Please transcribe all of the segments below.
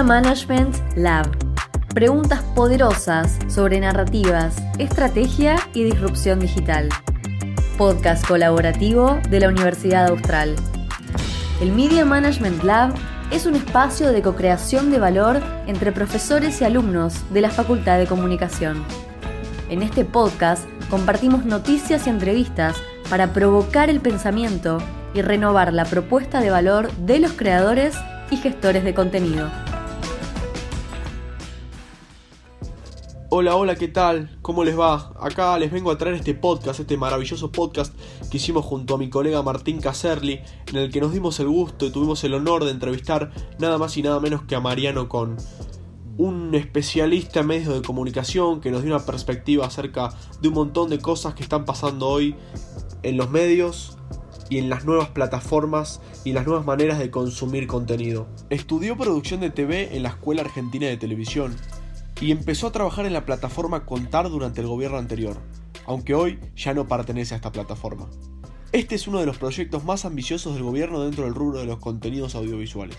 Media Management Lab. Preguntas poderosas sobre narrativas, estrategia y disrupción digital. Podcast colaborativo de la Universidad Austral. El Media Management Lab es un espacio de co-creación de valor entre profesores y alumnos de la Facultad de Comunicación. En este podcast compartimos noticias y entrevistas para provocar el pensamiento y renovar la propuesta de valor de los creadores y gestores de contenido. Hola, hola, ¿qué tal? ¿Cómo les va? Acá les vengo a traer este podcast, este maravilloso podcast que hicimos junto a mi colega Martín Caserli, en el que nos dimos el gusto y tuvimos el honor de entrevistar nada más y nada menos que a Mariano Con, un especialista en medios de comunicación que nos dio una perspectiva acerca de un montón de cosas que están pasando hoy en los medios y en las nuevas plataformas y las nuevas maneras de consumir contenido. Estudió producción de TV en la Escuela Argentina de Televisión y empezó a trabajar en la plataforma Contar durante el gobierno anterior, aunque hoy ya no pertenece a esta plataforma. Este es uno de los proyectos más ambiciosos del gobierno dentro del rubro de los contenidos audiovisuales.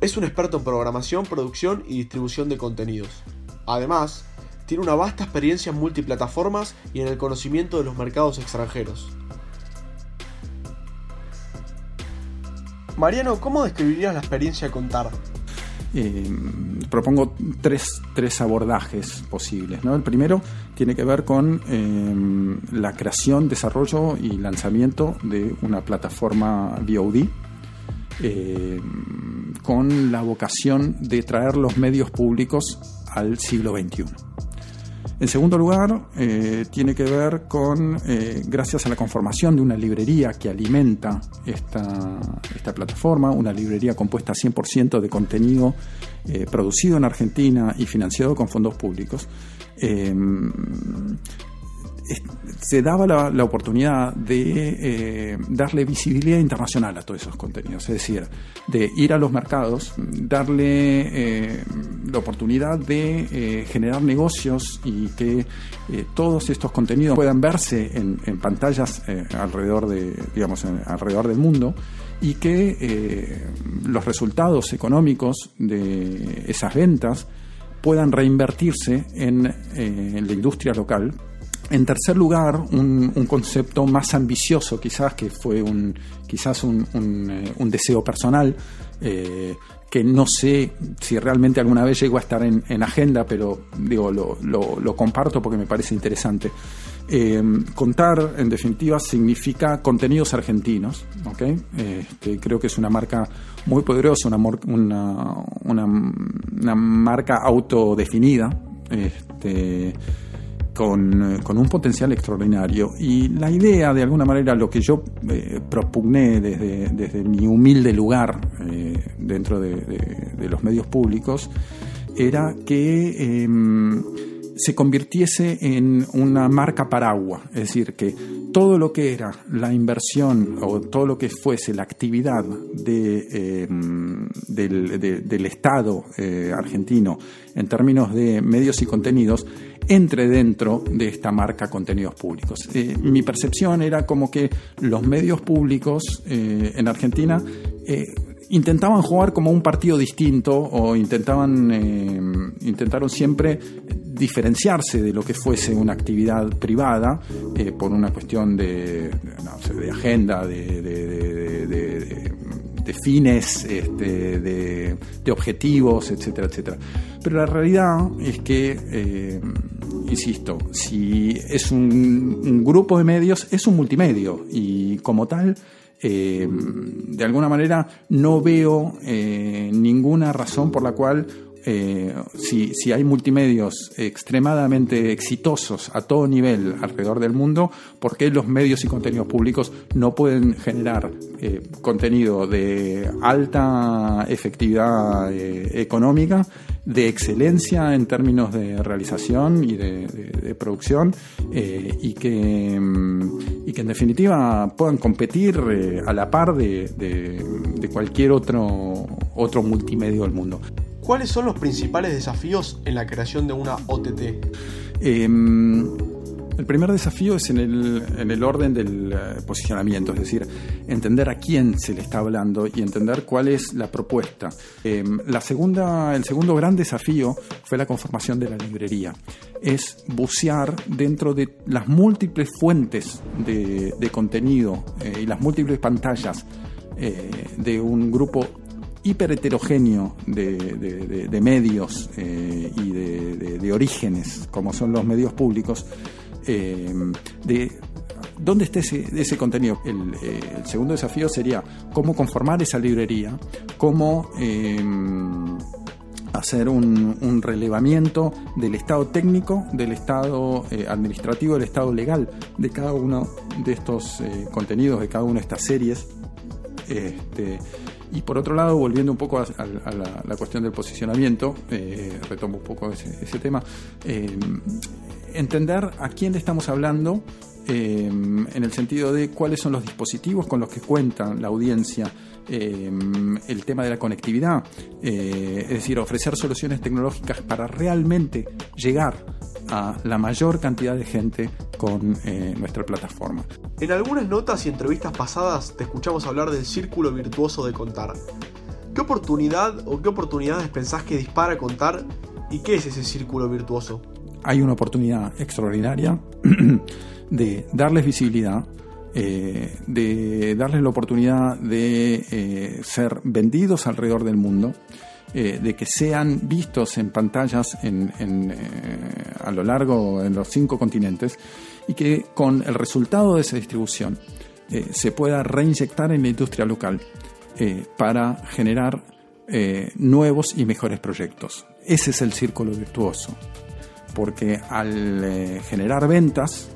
Es un experto en programación, producción y distribución de contenidos. Además, tiene una vasta experiencia en multiplataformas y en el conocimiento de los mercados extranjeros. Mariano, ¿cómo describirías la experiencia de contar? Eh, propongo tres, tres, abordajes posibles. ¿no? El primero tiene que ver con eh, la creación, desarrollo y lanzamiento de una plataforma VOD eh, con la vocación de traer los medios públicos al siglo XXI. En segundo lugar, eh, tiene que ver con, eh, gracias a la conformación de una librería que alimenta esta, esta plataforma, una librería compuesta 100% de contenido eh, producido en Argentina y financiado con fondos públicos, se daba la, oportunidad de eh, darle visibilidad internacional a todos esos contenidos, es decir, de ir a los mercados, darle eh, la oportunidad de eh, generar negocios y que todos estos contenidos puedan verse en, pantallas alrededor de, digamos, alrededor del mundo y que los resultados económicos de esas ventas puedan reinvertirse en la industria local en tercer lugar, un, concepto más ambicioso, quizás que fue un, quizás un, eh, deseo personal, eh, que no sé si realmente alguna vez llegó a estar en, agenda, pero digo, lo, comparto porque me parece interesante. Eh, contar, en definitiva, significa contenidos argentinos, ¿okay? Este, creo que es una marca muy poderosa, una, una, una, una marca autodefinida. Este, con, con, un potencial extraordinario. Y la idea, de alguna manera, lo que yo eh, propugné desde, desde, mi humilde lugar eh, dentro de, de, los medios públicos, era que em, se convirtiese en una marca paraguas, es decir, que todo lo que era la inversión o todo lo que fuese la actividad em, del, Estado eh, argentino en términos de medios y contenidos entre dentro de esta marca contenidos públicos. Eh, mi percepción era como que los medios públicos eh, en Argentina intentaban jugar como un partido distinto o intentaban intentaron siempre diferenciarse de lo que fuese una actividad privada eh, por una cuestión de, de agenda, de, de fines, este, de, objetivos, etcétera, etcétera. Pero la realidad es que, eh, insisto, si es un, grupo de medios, es un multimedio y como tal, eh, de alguna manera no veo ninguna razón por la cual eh, si, hay multimedios extremadamente exitosos a todo nivel alrededor del mundo, ¿por qué los medios y contenidos públicos no pueden generar eh, contenido de alta efectividad eh, económica, de excelencia en términos de realización y de, producción, y, que, mm, y que en definitiva puedan competir a la par de, de cualquier otro, otro multimedio del mundo? ¿Cuáles son los principales desafíos en la creación de una OTT? Em, El primer desafío es en el, en el orden del eh, posicionamiento, es decir, entender a quién se le está hablando y entender cuál es la propuesta. Em, la segunda, el segundo gran desafío fue la conformación de la librería. Es bucear dentro de las múltiples fuentes de, contenido eh, y las múltiples pantallas eh, de un grupo hiper heterogéneo de, medios y de, orígenes, como son los medios públicos, eh, de dónde está ese, contenido. Eh, el, segundo desafío sería cómo conformar esa librería, cómo hacer un, relevamiento del estado técnico, del estado eh, administrativo, del estado legal de cada uno de estos contenidos, de cada una de estas series. Este, y por otro lado, volviendo un poco a, la, cuestión del posicionamiento, retomo un poco ese, tema, em, entender a quién le estamos hablando eh, en el sentido de cuáles son los dispositivos con los que cuenta la audiencia, eh, el tema de la conectividad, eh, es decir, ofrecer soluciones tecnológicas para realmente llegar a la mayor cantidad de gente con nuestra plataforma. En algunas notas y entrevistas pasadas te escuchamos hablar del círculo virtuoso de contar. ¿Qué oportunidad o qué oportunidades pensás que dispara contar y qué es ese círculo virtuoso? hay una oportunidad extraordinaria de darles visibilidad, eh, de darles la oportunidad de eh, ser vendidos alrededor del mundo, eh, de que sean vistos en pantallas a lo largo de los cinco continentes y que con el resultado de esa distribución se pueda reinyectar en la industria local para generar nuevos y mejores proyectos. Ese es el círculo virtuoso porque al eh, generar ventas,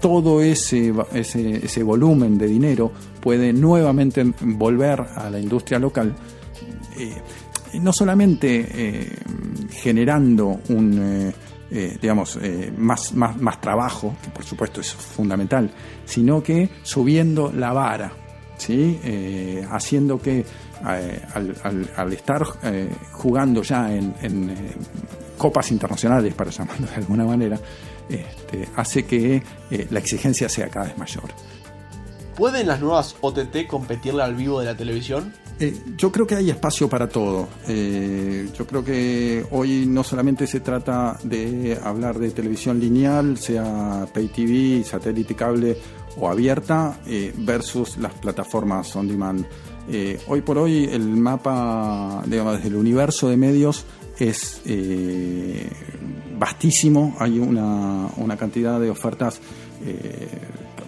todo ese, ese, volumen de dinero puede nuevamente volver a la industria local, eh, no solamente eh, generando un, digamos, más, más, más trabajo, que por supuesto es fundamental, sino que subiendo la vara, ¿sí? haciendo que al, estar jugando ya en, copas internacionales, para llamarlo de alguna manera, este, hace que eh, la exigencia sea cada vez mayor. ¿Pueden las nuevas OTT competirle al vivo de la televisión? Eh, yo creo que hay espacio para todo. Eh, yo creo que hoy no solamente se trata de hablar de televisión lineal, sea pay TV, satélite, cable o abierta, versus las plataformas on demand. hoy por hoy el mapa, digamos, del universo de medios es eh, vastísimo, hay una, una, cantidad de ofertas eh,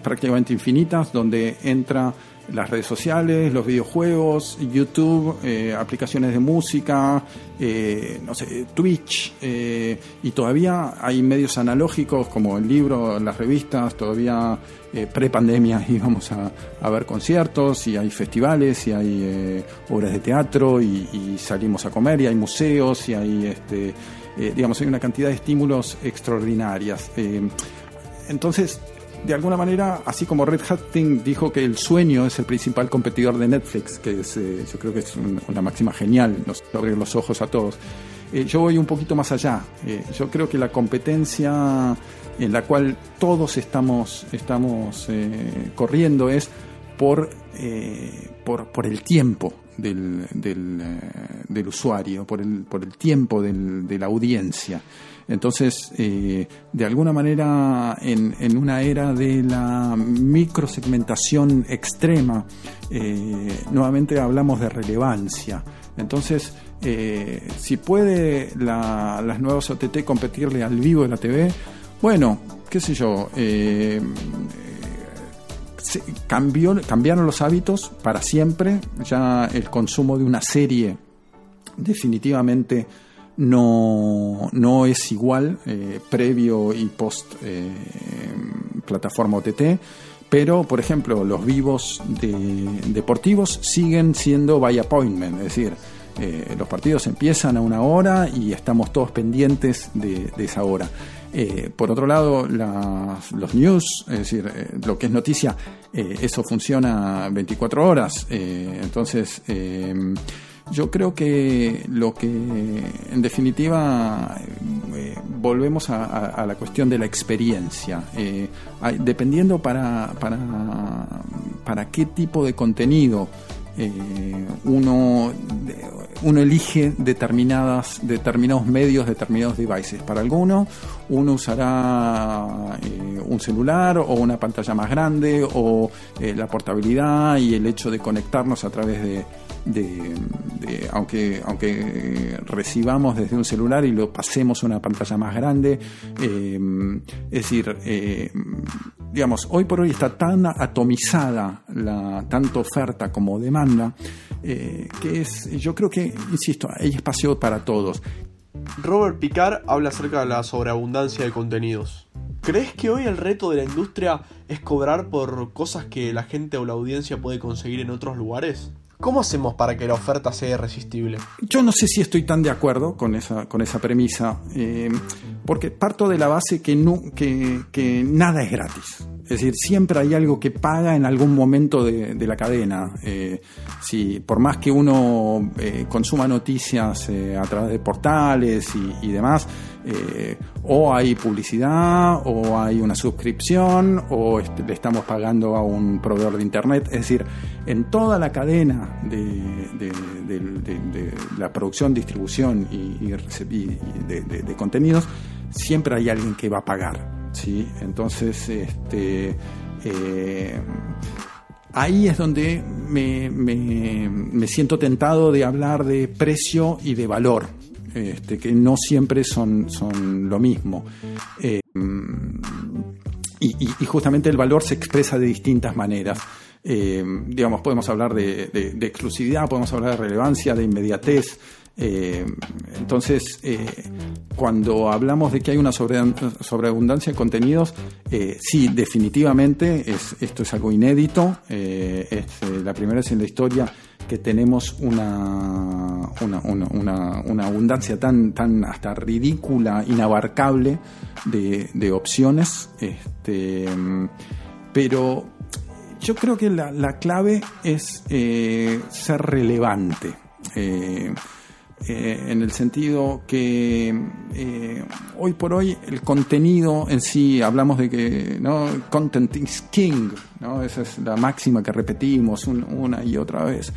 prácticamente infinitas donde entra las redes sociales, los videojuegos, YouTube, eh, aplicaciones de música, eh, no sé, Twitch, eh, y todavía hay medios analógicos como el libro, las revistas, todavía pre-pandemia íbamos a, a, ver conciertos, y hay festivales, y hay obras de teatro, y, y, salimos a comer, y hay museos, y hay, este, digamos, hay una cantidad de estímulos extraordinarias. entonces, de alguna manera, así como Red Hatting dijo que el sueño es el principal competidor de Netflix, que es, eh, yo creo que es una máxima genial, nos abre los ojos a todos. Eh, yo voy un poquito más allá. Eh, yo creo que la competencia en la cual todos estamos, estamos corriendo es por, por, por, el tiempo del, del, usuario, por el, por el tiempo de la audiencia. Entonces, eh, de alguna manera, en, una era de la microsegmentación extrema, eh, nuevamente hablamos de relevancia. Entonces, eh, si puede las nuevas OTT competirle al vivo de la TV, bueno, qué sé yo, cambió, cambiaron los hábitos para siempre, ya el consumo de una serie definitivamente no, no es igual eh, previo y post eh, plataforma OTT, pero por ejemplo los vivos deportivos siguen siendo by appointment, es decir, eh, los partidos empiezan a una hora y estamos todos pendientes de, esa hora. Por otro lado, los news, es decir, lo que es noticia, eso funciona 24 horas. entonces, yo creo que lo que en definitiva eh, volvemos a, la cuestión de la experiencia. Eh, dependiendo para, para, para qué tipo de contenido eh, uno, uno elige determinadas, determinados medios, determinados devices. Para algunos, uno usará eh, un celular o una pantalla más grande o eh, la portabilidad y el hecho de conectarnos a través de, de, aunque, aunque recibamos desde un celular y lo pasemos a una pantalla más grande. es decir, digamos, hoy por hoy está tan atomizada la tanto oferta como demanda eh, que es, yo creo que, insisto, hay espacio para todos. Robert Picard habla acerca de la sobreabundancia de contenidos. ¿Crees que hoy el reto de la industria es cobrar por cosas que la gente o la audiencia puede conseguir en otros lugares? ¿Cómo hacemos para que la oferta sea irresistible? Yo no sé si estoy tan de acuerdo con esa, con esa premisa, eh, porque parto de la base que, no, que, que nada es gratis. Es decir, siempre hay algo que paga en algún momento de, la cadena. Eh, si, por más que uno eh, consuma noticias eh, a través de portales y, demás, o hay publicidad, o hay una suscripción, o le estamos pagando a un proveedor de Internet. Es decir, en toda la cadena de, la producción, distribución y, de contenidos, siempre hay alguien que va a pagar. ¿Sí? Entonces, este, eh, ahí es donde me, siento tentado de hablar de precio y de valor, este, que no siempre son, son lo mismo. Eh, y, justamente el valor se expresa de distintas maneras. Eh, digamos, podemos hablar de, exclusividad, podemos hablar de relevancia, de inmediatez, eh, entonces, eh, cuando hablamos de que hay una sobreabundancia de contenidos, eh, sí, definitivamente es, esto es algo inédito. es la primera vez en la historia que tenemos una, una, abundancia tan, tan hasta ridícula, inabarcable de, opciones. Este, pero yo creo que la, la clave es ser relevante. En el sentido que eh, hoy por hoy el contenido en sí, hablamos de que ¿no? content is king, ¿no? esa es la máxima que repetimos una y otra vez.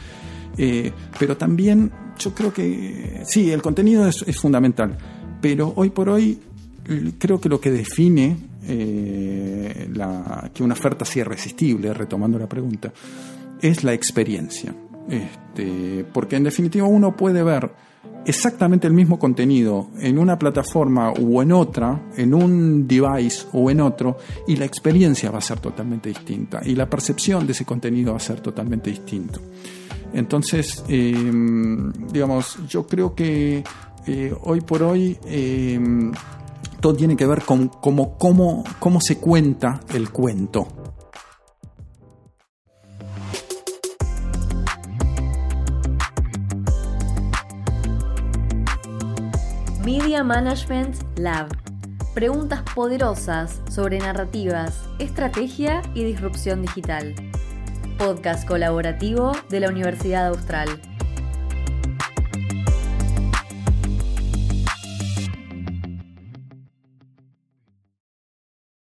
Eh, pero también yo creo que sí, el contenido es, fundamental, pero hoy por hoy creo que lo que define que una oferta sea irresistible, retomando la pregunta, es la experiencia. Este, porque en definitiva uno puede ver exactamente el mismo contenido en una plataforma o en otra, en un device o en otro, y la experiencia va a ser totalmente distinta y la percepción de ese contenido va a ser totalmente distinto. Entonces, em, digamos, yo creo que eh, hoy por hoy em, todo tiene que ver con cómo, cómo se cuenta el cuento. Media Management Lab. Preguntas poderosas sobre narrativas, estrategia y disrupción digital. Podcast colaborativo de la Universidad Austral.